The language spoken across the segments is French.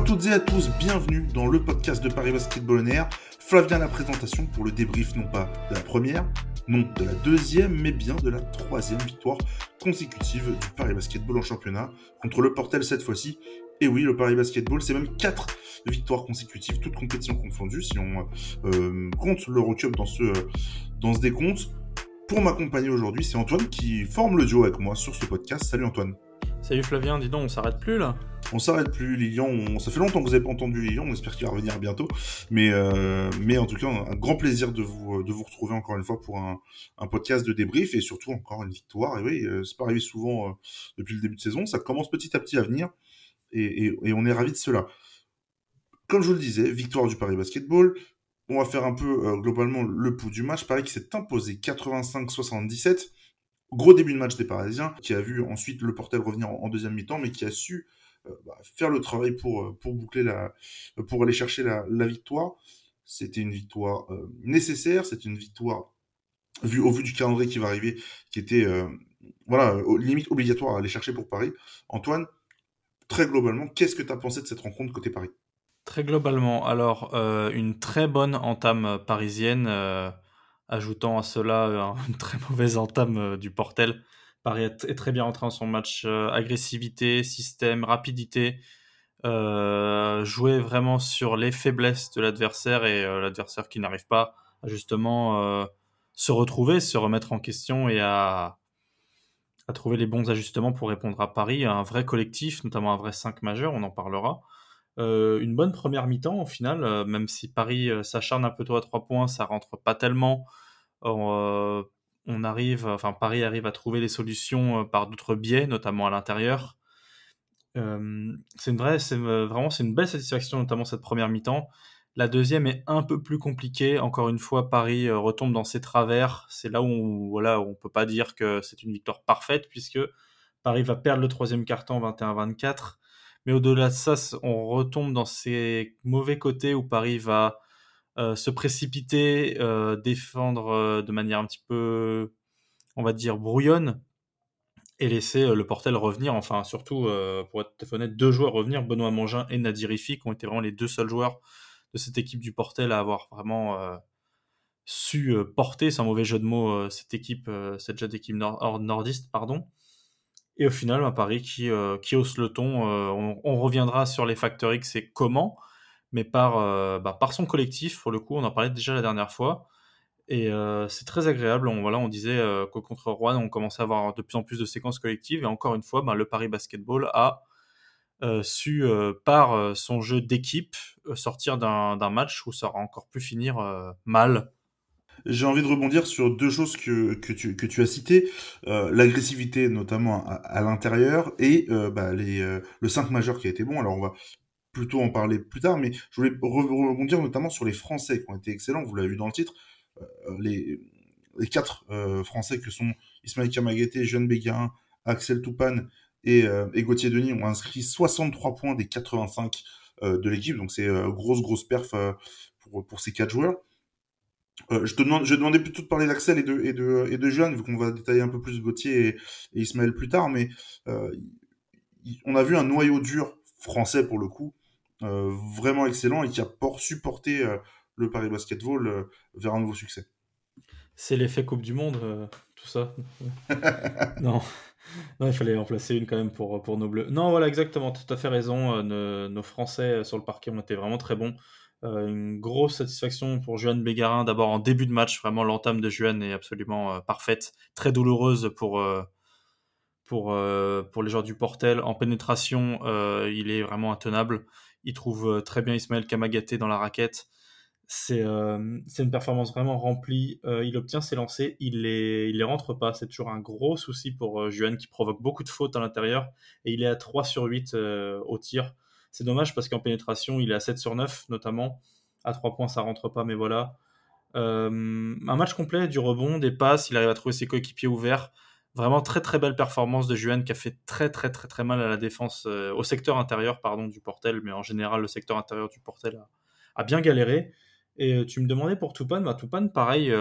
à toutes et à tous, bienvenue dans le podcast de Paris Basketball Air. Flavien la présentation pour le débrief non pas de la première, non de la deuxième, mais bien de la troisième victoire consécutive du Paris Basketball en championnat contre le Portel cette fois-ci. Et oui, le Paris Basketball, c'est même quatre victoires consécutives, toutes compétitions confondues, si on euh, compte l'Eurocup dans ce, dans ce décompte. Pour m'accompagner aujourd'hui, c'est Antoine qui forme le duo avec moi sur ce podcast. Salut Antoine. Salut Flavien, dis donc, on s'arrête plus là On s'arrête plus, Lilian. Ça fait longtemps que vous n'avez pas entendu Lilian, on espère qu'il va revenir bientôt. Mais, euh, mais en tout cas, un grand plaisir de vous, de vous retrouver encore une fois pour un, un podcast de débrief et surtout encore une victoire. Et oui, euh, c'est pas arrivé souvent euh, depuis le début de saison, ça commence petit à petit à venir et, et, et on est ravis de cela. Comme je vous le disais, victoire du Paris Basketball. On va faire un peu euh, globalement le pouls du match. Paris qui s'est imposé 85-77 Gros début de match des Parisiens, qui a vu ensuite le Portel revenir en, deuxième mi-temps, mais qui a su euh, bah, faire le travail pour, euh, pour boucler la, pour aller chercher la, victoire. C'était une victoire euh, nécessaire, c'est une victoire vu, au vu du calendrier qui va arriver, qui était euh, voilà, limite obligatoire à aller chercher pour Paris. Antoine, très globalement, qu'est-ce que tu as pensé de cette rencontre côté Paris? Très globalement, alors euh, une très bonne entame parisienne. Ajoutant à cela euh, une très mauvaise entame euh, du Portel. Paris est très bien rentré dans son match. Euh, agressivité, système, rapidité. Jouer vraiment sur les faiblesses de l'adversaire et l'adversaire qui n'arrive pas à justement se retrouver, se remettre en question et à, à trouver les bons ajustements pour répondre à Paris. Un vrai collectif, notamment un vrai 5 majeur, on en parlera. Euh, une bonne première mi-temps au final, euh, même si Paris euh, s'acharne un peu tôt à 3 points, ça rentre pas tellement. On arrive, enfin Paris arrive à trouver des solutions par d'autres biais, notamment à l'intérieur. c'est une vraiment une belle satisfaction, notamment cette première mi-temps. La deuxième est un peu plus compliquée. Encore une fois, Paris retombe dans ses travers. C'est là où on, voilà, on peut pas dire que c'est une victoire parfaite puisque Paris va perdre le troisième carton 21-24 mais au-delà de ça, on retombe dans ces mauvais côtés où Paris va euh, se précipiter, euh, défendre euh, de manière un petit peu, on va dire, brouillonne, et laisser le Portel revenir. Enfin, surtout, pour être honnête, deux joueurs revenir, Benoît Mangin et Nadir Ifi, qui ont été vraiment les deux seuls joueurs de cette équipe du Portel à avoir vraiment su porter, un mauvais jeu de mots, cette équipe, cette jeune équipe nord nordiste, pardon. Et au final, un Paris qui, euh, qui hausse le ton. Euh, on, reviendra sur les facteurs X et comment, mais par, euh, bah, par son collectif, pour le coup, on en parlait déjà la dernière fois. Et euh, c'est très agréable. On, voilà, on disait qu'au contre Rouen, on commençait à avoir de plus en plus de séquences collectives. Et encore une fois, bah, le Paris Basketball a su, par son jeu d'équipe, sortir d'un match où ça aura encore pu finir mal j'ai envie de rebondir sur deux choses que, que, tu, que tu as citées. Euh, L'agressivité, notamment à, l'intérieur, et euh, bah, les, euh, le 5 majeur qui a été bon. Alors, on va plutôt en parler plus tard, mais je voulais rebondir notamment sur les Français qui ont été excellents. Vous l'avez vu dans le titre. Les, les quatre Français que sont Ismaël Kamagaté, Jeanne Béguin, Axel Toupane et, et Gauthier Denis ont inscrit 63 points des 85 de l'équipe. Donc, c'est grosse, grosse perf pour, pour ces quatre joueurs. Euh, je te demande, je demandais plutôt de parler d'Axel et de et de et de Jeanne, vu qu'on va détailler un peu plus Gauthier et, et Ismaël plus tard, mais euh, on a vu un noyau dur français pour le coup, euh, vraiment excellent et qui a por supporté euh, le Paris Basketball vers un nouveau succès. C'est l'effet Coupe du Monde, tout ça. non. non, il fallait en placer une quand même pour, pour nos bleus. Non, voilà, exactement, tout à fait raison. Nos, nos Français sur le parquet ont été vraiment très bons. Euh, une grosse satisfaction pour Juan Bégarin, d'abord en début de match, vraiment l'entame de Juan est absolument euh, parfaite, très douloureuse pour, euh, pour, pour les joueurs du Portel. En pénétration, il est vraiment intenable. Il trouve très bien Ismaël Kamagaté dans la raquette. C'est une performance vraiment remplie. il obtient ses lancers, il les, il les rentre pas. C'est toujours un gros souci pour Juan qui provoque beaucoup de fautes à l'intérieur. Et il est à 3 sur 8 au tir. C'est dommage parce qu'en pénétration, il est à 7 sur 9 notamment. À 3 points, ça rentre pas, mais voilà. Euh, un match complet, du rebond, des passes, il arrive à trouver ses coéquipiers ouverts. Vraiment très très belle performance de Juan qui a fait très très très très mal à la défense, euh, au secteur intérieur du Portel, mais en général le secteur intérieur du Portel a, bien galéré. Et euh, tu me demandais pour Toupane, bah, Toupane pareil,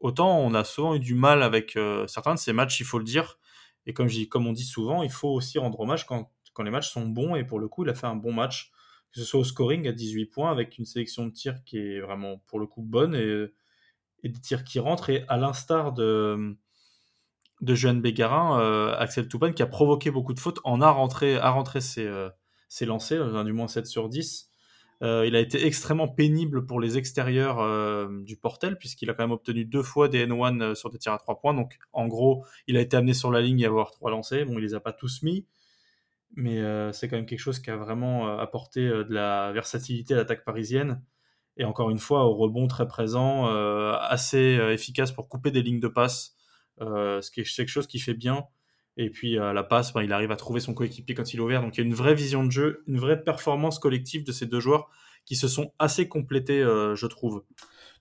autant on a souvent eu du mal avec certains de ces matchs, il faut le dire. Et comme, comme on dit souvent, il faut aussi rendre hommage quand quand les matchs sont bons, et pour le coup, il a fait un bon match. que ce soit au scoring à 18 points, avec une sélection de tirs qui est vraiment pour le coup bonne et, des tirs qui rentrent. Et à l'instar de, de Bégarin, euh, Axel Toupane, qui a provoqué beaucoup de fautes, en a rentré, a rentré ses, euh, ses lancers, du moins 7 sur 10. Euh, il a été extrêmement pénible pour les extérieurs euh, du portel, puisqu'il a quand même obtenu deux fois des N1 euh, sur des tirs à 3 points. Donc, en gros, il a été amené sur la ligne et avoir trois lancers. Bon, il les a pas tous mis, mais c'est quand même quelque chose qui a vraiment apporté de la versatilité à l'attaque parisienne. Et encore une fois, au rebond très présent, assez efficace pour couper des lignes de passe, ce qui est quelque chose qui fait bien. Et puis la passe, ben, il arrive à trouver son coéquipier quand il est ouvert. Donc il y a une vraie vision de jeu, une vraie performance collective de ces deux joueurs qui se sont assez complétés, euh, je trouve.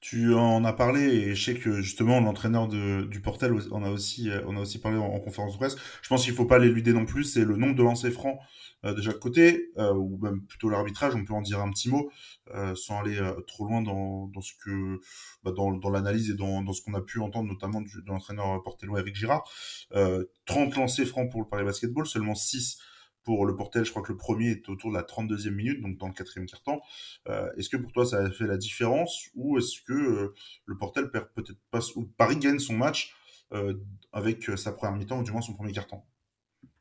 Tu en as parlé et je sais que justement l'entraîneur du Portel on a aussi euh, on a aussi parlé en, conférence de presse. Je pense qu'il faut pas l'éluder non plus. C'est le nombre de lancers francs euh, de côté ou même plutôt l'arbitrage. On peut en dire un petit mot sans aller trop loin dans, dans ce que bah, dans, dans l'analyse et dans, dans ce qu'on a pu entendre notamment du, de l'entraîneur portelois Eric Girard. 30 lancers francs pour le Paris Basketball, seulement 6 pour le Portel, je crois que le premier est autour de la 32e minute, donc dans le quatrième quart-temps. Euh, est-ce que pour toi ça a fait la différence ou est-ce que euh, le Portel perd peut-être pas ou Paris gagne son match euh, avec sa première mi-temps ou du moins son premier quart-temps?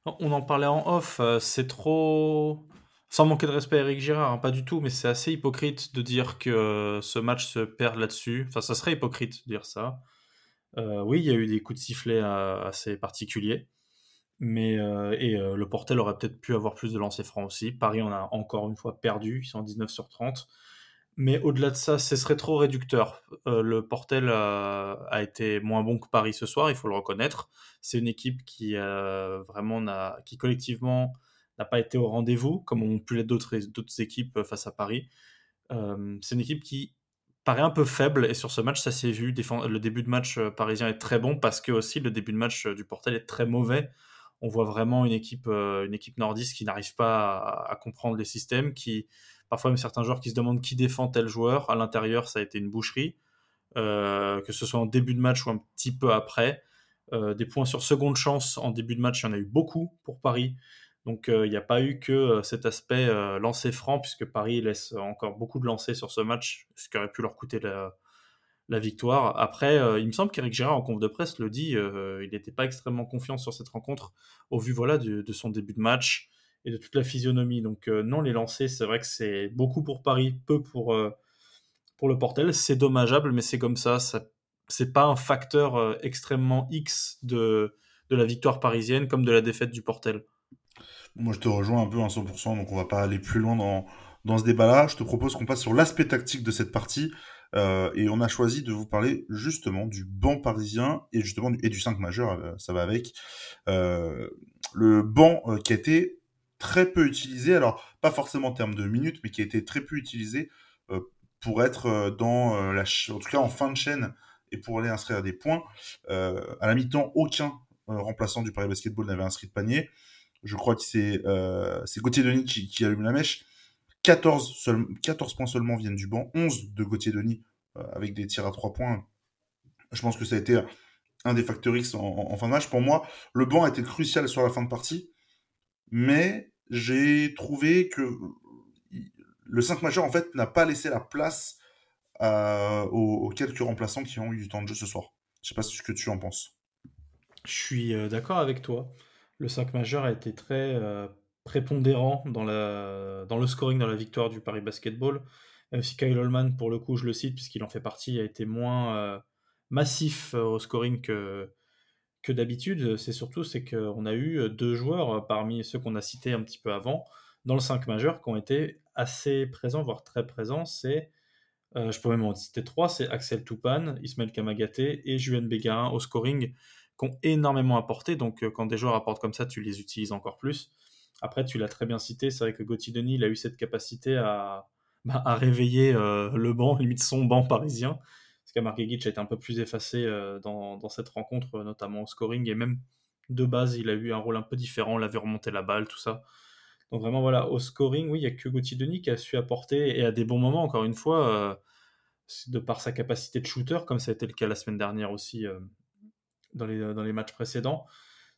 On en parlait en off, c'est trop sans manquer de respect à Eric Girard, hein, pas du tout, mais c'est assez hypocrite de dire que ce match se perd là-dessus. Enfin, ça serait hypocrite de dire ça. oui, il y a eu des coups de sifflet assez particuliers. Mais euh, et euh, le Portel aurait peut-être pu avoir plus de lancers francs aussi. Paris en a encore une fois perdu, ils sont 19 sur 30. Mais au-delà de ça, ce serait trop réducteur. Euh, le Portel a, été moins bon que Paris ce soir, il faut le reconnaître. C'est une équipe qui vraiment qui collectivement n'a pas été au rendez-vous, comme ont pu l'être d'autres équipes face à Paris. c'est une équipe qui paraît un peu faible et sur ce match ça s'est vu. Le début de match parisien est très bon parce que aussi le début de match du Portel est très mauvais on voit vraiment une équipe, euh, une équipe nordiste qui n'arrive pas à, comprendre les systèmes, qui parfois même certains joueurs qui se demandent qui défend tel joueur. À l'intérieur, ça a été une boucherie, euh, que ce soit en début de match ou un petit peu après. Euh, des points sur seconde chance en début de match, il y en a eu beaucoup pour Paris. Donc il n'y a pas eu que cet aspect lancer franc, puisque Paris laisse encore beaucoup de lancers sur ce match, ce qui aurait pu leur coûter la, la victoire. Après, euh, il me semble qu'Eric Gérard en conf de presse le dit, euh, il n'était pas extrêmement confiant sur cette rencontre au vu voilà de, son début de match et de toute la physionomie. Donc euh, non, les lancers, c'est vrai que c'est beaucoup pour Paris, peu pour, pour le Portel. C'est dommageable, mais c'est comme ça. ça c'est pas un facteur extrêmement X de, de la victoire parisienne comme de la défaite du Portel. Moi, je te rejoins un peu à 100%, donc on va pas aller plus loin dans, dans ce débat-là. Je te propose qu'on passe sur l'aspect tactique de cette partie. Euh, et on a choisi de vous parler justement du banc parisien et justement du, et du 5 majeur, euh, ça va avec. Euh, le banc qui a été très peu utilisé, alors pas forcément en termes de minutes, mais qui a été très peu utilisé pour être dans en tout cas en fin de chaîne et pour aller inscrire des points. à la mi-temps, aucun remplaçant du Paris Basketball n'avait inscrit de panier. Je crois que c'est Gauthier Denis qui allume la mèche. 14, 14 points seulement viennent du banc, 11 de Gauthier Denis euh, avec des tirs à 3 points. Je pense que ça a été un des facteurs X en, fin de match. Pour moi, le banc a été crucial sur la fin de partie, mais j'ai trouvé que le 5 majeur en fait n'a pas laissé la place aux, quelques remplaçants qui ont eu du temps de jeu ce soir. Je sais pas ce que tu en penses. Je suis euh, d'accord avec toi. Le 5 majeur a été très euh, prépondérant dans, le scoring, dans la victoire du Paris Basketball. Même si Kyle Holman, pour le coup, je le cite, puisqu'il en fait partie, a été moins euh, massif euh, au scoring que, d'habitude. C'est surtout c'est qu'on a eu deux joueurs euh, parmi ceux qu'on a cités un petit peu avant, dans le 5 majeur, qui ont été assez présents, voire très présents. C'est, je peux même en citer trois, c'est Axel Toupane, Ismaël Kamagaté et Juan Bégarin au scoring, qui ont énormément apporté. Donc quand des joueurs apportent comme ça, tu les utilises encore plus. Après, tu l'as très bien cité, c'est vrai que Gauthier Denis, a eu cette capacité à, bah, réveiller euh, le banc, limite son banc parisien. Parce qu'Amar a été un peu plus effacé euh, dans, cette rencontre, notamment au scoring, et même de base, il a eu un rôle un peu différent, il avait remonté la balle, tout ça. Donc vraiment, voilà, au scoring, oui, il n'y a que Gauthier Denis qui a su apporter, et à des bons moments, encore une fois, euh, de par sa capacité de shooter, comme ça a été le cas la semaine dernière aussi dans les matchs précédents.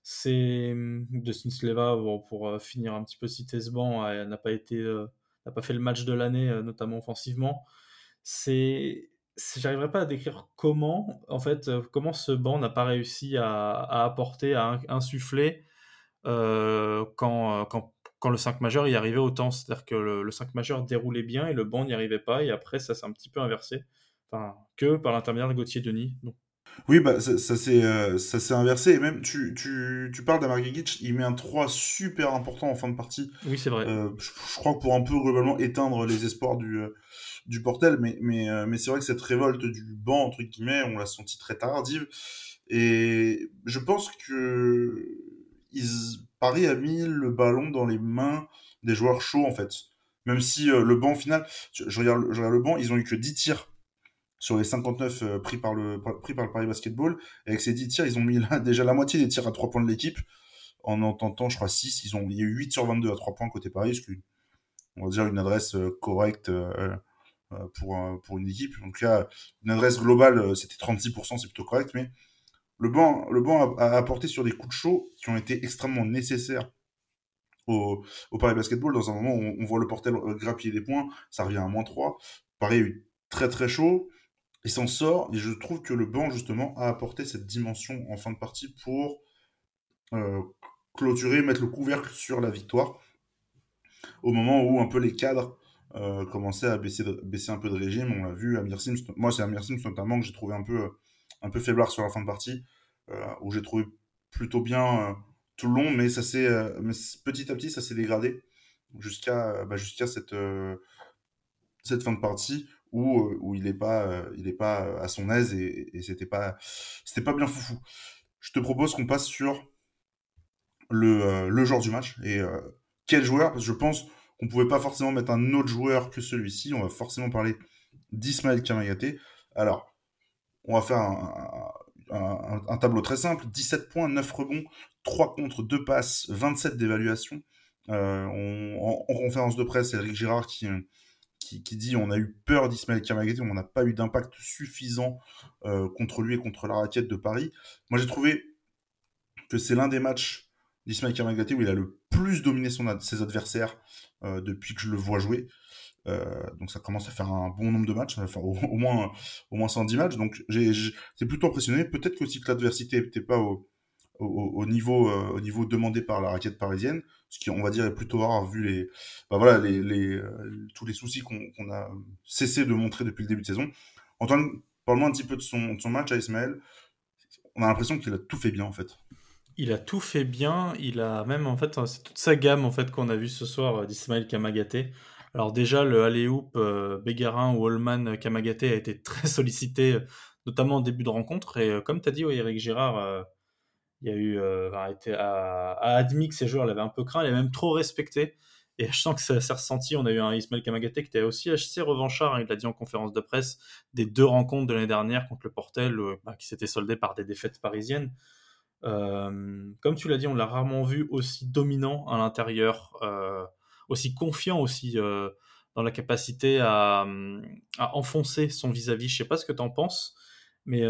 C'est hum, de Sleva, pour, finir un petit peu citer ce banc, n'a pas été n'a pas fait le match de l'année, notamment offensivement. C'est j'arriverai pas à décrire comment, en fait, comment ce banc n'a pas réussi à, apporter, à insuffler quand, quand, quand, le 5 majeur y arrivait autant. C'est-à-dire que le, 5 majeur déroulait bien et le banc n'y arrivait pas, et après, ça s'est un petit peu inversé. Enfin, que par l'intermédiaire de Gauthier Denis. Donc, oui, bah, ça, ça s'est euh, inversé. Et même, tu, tu, tu parles il met un 3 super important en fin de partie. Oui, c'est vrai. Euh, je, crois pour un peu globalement éteindre les espoirs du, euh, du Portel. Mais, mais, mais c'est vrai que cette révolte du banc, entre guillemets, on l'a senti très tardive. Et je pense que ils, Paris a mis le ballon dans les mains des joueurs chauds, en fait. Même si le banc, au final, je regarde, je regarde le banc, ils ont eu que 10 tirs sur les 59 euh, pris, par le, pris par le Paris Basketball. Et avec ces 10 tirs, ils ont mis déjà la moitié des tirs à 3 points de l'équipe. En en tentant, je crois, 6. Ils ont, il y a eu 8 sur 22 à 3 points côté Paris, ce on va dire une adresse euh, correcte euh, pour, pour une équipe. Tout cas, une adresse globale, c'était 36%, c'est plutôt correct. Mais le banc, le banc a, apporté sur des coups de chaud qui ont été extrêmement nécessaires au, au Paris Basketball. Dans un moment où on, voit le portel grappiller des points, ça revient à moins 3. Paris a eu très très chaud il s'en sort, et je trouve que le banc, justement, a apporté cette dimension en fin de partie pour euh, clôturer, mettre le couvercle sur la victoire, au moment où un peu les cadres euh, commençaient à baisser, baisser un peu de régime. On l'a vu, Amir Sims, moi c'est Amir Sims notamment que j'ai trouvé un peu, un peu faiblard sur la fin de partie, euh, où j'ai trouvé plutôt bien tout le long, mais, ça petit à petit ça s'est dégradé jusqu'à bah, cette, cette fin de partie où, où il n'est pas, il est pas à son aise et, c'était pas, c'était pas bien foufou. Je te propose qu'on passe sur le, le genre du match et quel joueur, parce que je pense qu'on pouvait pas forcément mettre un autre joueur que celui-ci. On va forcément parler d'Ismaël Kamagaté. Alors, on va faire un, tableau très simple 17 points, 9 rebonds, 3 contre, 2 passes, 27 d'évaluation. Euh, en, en, conférence de presse, c'est Eric Girard qui, qui, dit on a eu peur d'Ismaël Kamagaté, on n'a pas eu d'impact suffisant euh, contre lui et contre la raquette de Paris. Moi, j'ai trouvé que c'est l'un des matchs d'Ismaël Kamagaté où il a le plus dominé ses adversaires euh, depuis que je le vois jouer. Euh, donc ça commence à faire un bon nombre de matchs, enfin au, moins au moins 110 matchs. Donc j'ai plutôt impressionné. Peut-être que l'adversité n'était pas au, au, niveau, euh, au niveau demandé par la raquette parisienne, ce qui, on va dire, est plutôt rare vu les, bah voilà, les, les euh, tous les soucis qu'on a cessé de montrer depuis le début de saison. Antoine, parle-moi un petit peu de son, son match à Ismaël. On a l'impression qu'il a tout fait bien, en fait. Il a tout fait bien. Il a même, en fait, c'est toute sa gamme, en fait, qu'on a vu ce soir euh, d'Ismaël Kamagaté. Alors déjà, le alley-oop Bégarin ou Holman Kamagaté a été très sollicité, notamment en début de rencontre. Et comme tu as dit, Eric Girard il y a eu, euh, été, a, admis que ces joueurs l'avaient un peu craint, il a même trop respecté. Et je sens que ça s'est ressenti. On a eu un Ismaël Kamagaté qui était aussi assez revanchard. Hein, il l'a dit en conférence de presse des deux rencontres de l'année dernière contre le Portel, euh, bah, qui s'étaient soldées par des défaites parisiennes. Euh, comme tu l'as dit, on l'a rarement vu aussi dominant à l'intérieur, aussi confiant aussi dans la capacité à, enfoncer son vis-à-vis. Je sais pas ce que tu en penses, mais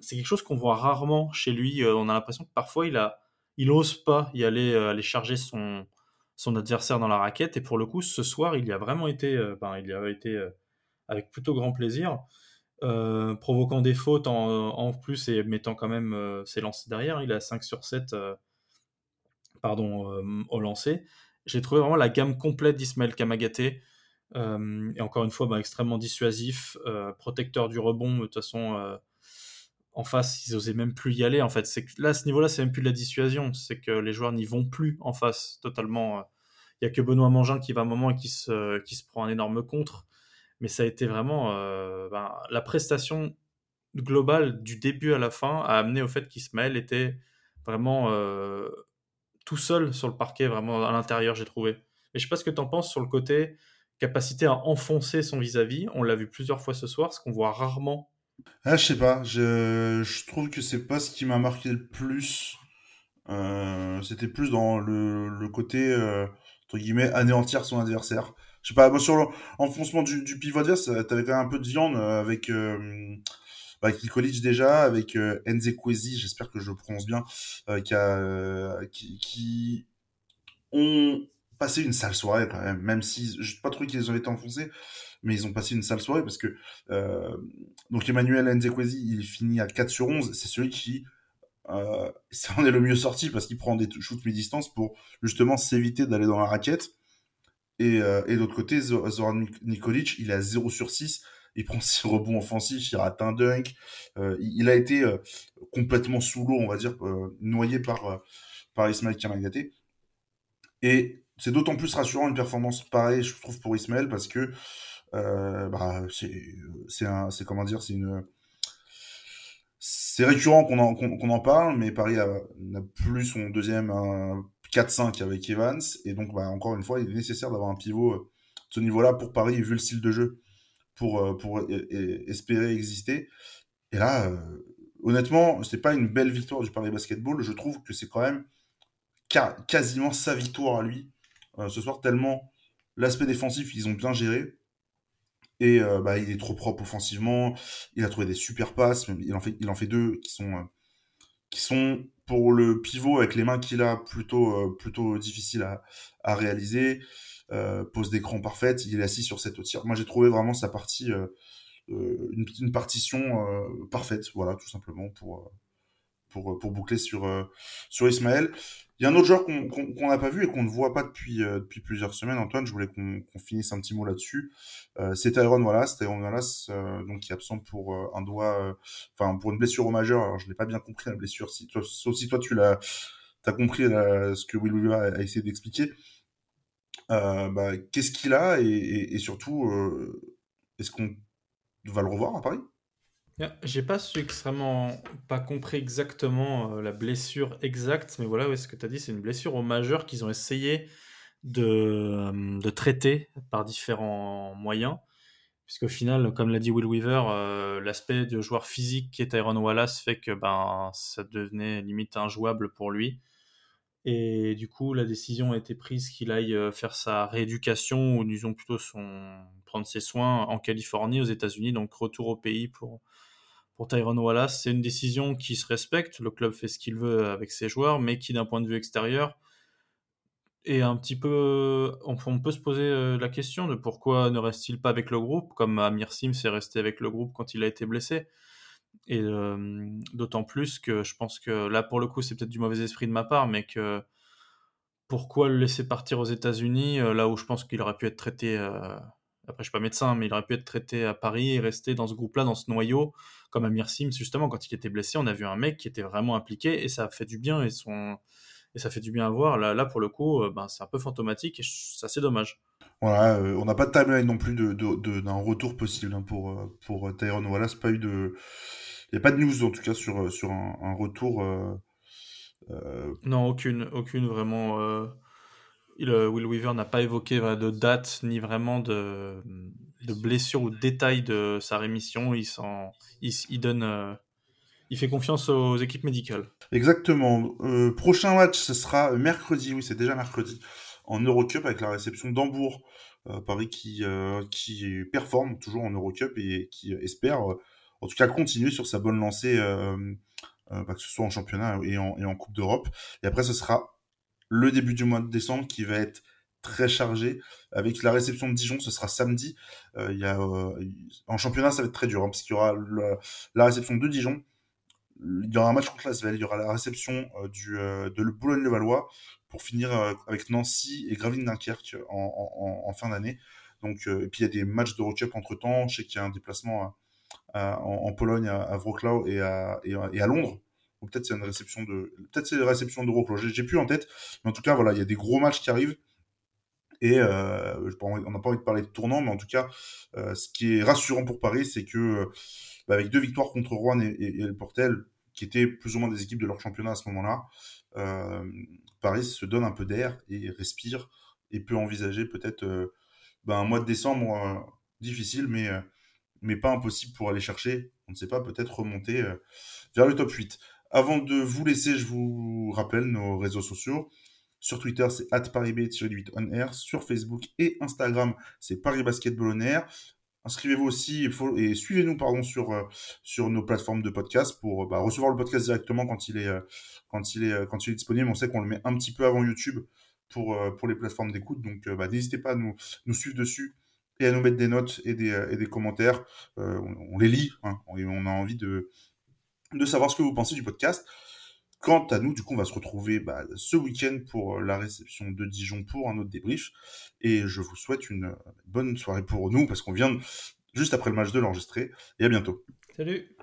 c'est quelque chose qu'on voit rarement chez lui. on a l'impression que parfois il a, il ose pas y aller, aller charger son, son adversaire dans la raquette. Et pour le coup, ce soir, il y a vraiment été, ben, il a été avec plutôt grand plaisir, provoquant des fautes en, en, plus et mettant quand même ses lancers derrière. Il a 5 sur 7 pardon, au lancer. J'ai trouvé vraiment la gamme complète d'Ismaël Kamagaté. Et encore une fois, ben, extrêmement dissuasif, protecteur du rebond. De toute façon, en face, ils osaient même plus y aller. En fait, là, à ce niveau-là, c'est même plus de la dissuasion. C'est que les joueurs n'y vont plus en face totalement. Il y a que Benoît Mangin qui va un moment et qui se, qui se prend un énorme contre. Mais ça a été vraiment euh, ben, la prestation globale du début à la fin a amené au fait qu'Ismaël était vraiment euh, tout seul sur le parquet, vraiment à l'intérieur, j'ai trouvé. Et je sais pas ce que tu en penses sur le côté capacité à enfoncer son vis-à-vis. -vis. On l'a vu plusieurs fois ce soir, ce qu'on voit rarement ah, je sais pas, je, je trouve que c'est pas ce qui m'a marqué le plus. Euh, c'était plus dans le, le côté, euh, entre guillemets, anéantir son adversaire. Je sais pas, moi, sur l'enfoncement du, du pivot adverse, t'avais quand même un peu de viande euh, avec, euh, avec déjà, avec euh, Enze Kwezi, j'espère que je prononce bien, euh, qui, a, qui, qui ont passé une sale soirée quand même, même si je n'ai pas trouvé qu'ils ont été enfoncés, mais ils ont passé une sale soirée parce que euh, donc Emmanuel Nzekwezi, il finit à 4 sur 11, c'est celui qui euh, en est le mieux sorti parce qu'il prend des shoots mi-distance pour justement s'éviter d'aller dans la raquette. Et, euh, et d'autre côté, Zoran Nikolic, il est à 0 sur 6, il prend 6 rebonds offensifs, il rate un dunk. Euh, il a été euh, complètement sous l'eau, on va dire, noyé par, par Ismaël Kamagaté. Et c'est d'autant plus rassurant une performance pareille, je trouve, pour Ismaël, parce que bah, c'est comment dire, c'est récurrent qu'on en, parle, mais Paris n'a plus son deuxième 4-5 avec Evans. Et donc, bah, encore une fois, il est nécessaire d'avoir un pivot de ce niveau-là pour Paris, vu le style de jeu, pour, pour espérer exister. Et là, honnêtement, c'est pas une belle victoire du Paris Basketball. Je trouve que c'est quand même quasiment sa victoire à lui ce soir, tellement l'aspect défensif, ils ont bien géré. Et euh, bah, il est trop propre offensivement. Il a trouvé des super passes. Il en fait, il en fait deux qui sont, euh, qui sont pour le pivot avec les mains qu'il a plutôt, euh, plutôt difficile à, à réaliser. pose d'écran parfaite. Il est assis sur cette tir. Moi, j'ai trouvé vraiment sa partie, une, une, partition parfaite. Voilà, tout simplement pour, pour, pour boucler sur, sur Ismaël. Il y a un autre joueur qu'on n'a pas vu et qu'on ne voit pas depuis, euh, depuis plusieurs semaines, Antoine, je voulais qu'on finisse un petit mot là-dessus. Euh, c'est Tyrone Wallace, Tyrone Wallace euh, donc, qui est absent pour un doigt, enfin pour une blessure au majeur. Alors je n'ai pas bien compris la blessure, si toi, sauf si toi tu l'as as compris ce que Will Weaver a, essayé d'expliquer. Bah, qu'est-ce qu'il a et, et surtout, est-ce qu'on va le revoir à Paris? J'ai pas su extrêmement, pas compris exactement euh, la blessure exacte, mais voilà, ce que tu as dit, c'est une blessure au majeur qu'ils ont essayé de, euh, de, traiter par différents moyens. Puisqu'au final, comme l'a dit Will Weaver, euh, l'aspect de joueur physique qui est Tyron Wallace fait que ben, ça devenait limite injouable pour lui. Et du coup, la décision a été prise qu'il aille faire sa rééducation, ou disons plutôt son, prendre ses soins en Californie, aux États-Unis, donc retour au pays pour pour Tyrone Wallace. C'est une décision qui se respecte. Le club fait ce qu'il veut avec ses joueurs, mais qui, d'un point de vue extérieur, est un petit peu. On, peut se poser euh, la question de pourquoi ne reste-t-il pas avec le groupe, comme Amir Sims est resté avec le groupe quand il a été blessé. Et euh, d'autant plus que je pense que là, pour le coup, c'est peut-être du mauvais esprit de ma part, mais que pourquoi le laisser partir aux États-Unis, euh, là où je pense qu'il aurait pu être traité après, je suis pas médecin, mais il aurait pu être traité à Paris et rester dans ce groupe-là, dans ce noyau, comme Amir Sims, justement, quand il était blessé, on a vu un mec qui était vraiment impliqué et ça a fait du bien et, son... et ça fait du bien à voir. Là, là pour le coup, euh, ben, c'est un peu fantomatique et c'est assez dommage. Voilà, euh, on n'a pas de timeline non plus d'un de, de, retour possible hein, pour, euh, pour Tyrone Wallace. Pas eu de... Il n'y a pas de news en tout cas sur, sur un, retour. Non, aucune, aucune vraiment. Euh, Will Weaver n'a pas évoqué de date ni vraiment de, de blessure ou de détail de sa rémission. Il, il, donne, euh, il fait confiance aux équipes médicales. Exactement. Euh, prochain match, ce sera mercredi. Oui, c'est déjà mercredi en Eurocup avec la réception d'Hambourg. Paris qui, qui performe toujours en Eurocup et qui espère, en tout cas, continuer sur sa bonne lancée, bah, que ce soit en championnat et en, et en Coupe d'Europe. Et après, ce sera le début du mois de décembre qui va être très chargé. Avec la réception de Dijon, ce sera samedi. Euh, y a, euh, en championnat, ça va être très dur, hein, parce qu'il y aura la réception de Dijon. Il y aura un match contre l'Asvel, il y aura la réception euh, du, de le Boulogne-le-Valois pour finir avec Nancy et Gravine Dunkerque en, fin d'année. Donc, et puis il y a des matchs de Cup entre temps. Je sais qu'il y a un déplacement en, Pologne, à, Wrocław et à, et à Londres ou peut-être c'est une réception de, peut-être c'est une réception de Roclo. J'ai plus en tête, mais en tout cas, voilà, il y a des gros matchs qui arrivent. Et euh, on n'a pas envie de parler de tournant, mais en tout cas, euh, ce qui est rassurant pour Paris, c'est que bah, avec deux victoires contre Rouen et, le Portel, qui étaient plus ou moins des équipes de leur championnat à ce moment-là, euh, Paris se donne un peu d'air et respire et peut envisager peut-être bah, un mois de décembre difficile, mais, mais pas impossible pour aller chercher, on ne sait pas, peut-être remonter vers le top 8. Avant de vous laisser, je vous rappelle nos réseaux sociaux. Sur Twitter, c'est parisb-8onair. Sur Facebook et Instagram, c'est Paris on air. Inscrivez-vous aussi et, suivez-nous pardon sur euh, sur nos plateformes de podcast pour bah, recevoir le podcast directement quand il est euh, quand il est euh, quand il est disponible. On sait qu'on le met un petit peu avant YouTube pour, pour les plateformes d'écoute. Donc, bah, n'hésitez pas à nous, nous suivre dessus et à nous mettre des notes et des, et des commentaires. On, les lit hein, et on a envie de, de savoir ce que vous pensez du podcast. Quant à nous, du coup, on va se retrouver bah, ce week-end pour la réception de Dijon pour un autre débrief. Et je vous souhaite une bonne soirée pour nous parce qu'on vient juste après le match de l'enregistrer. Et à bientôt. Salut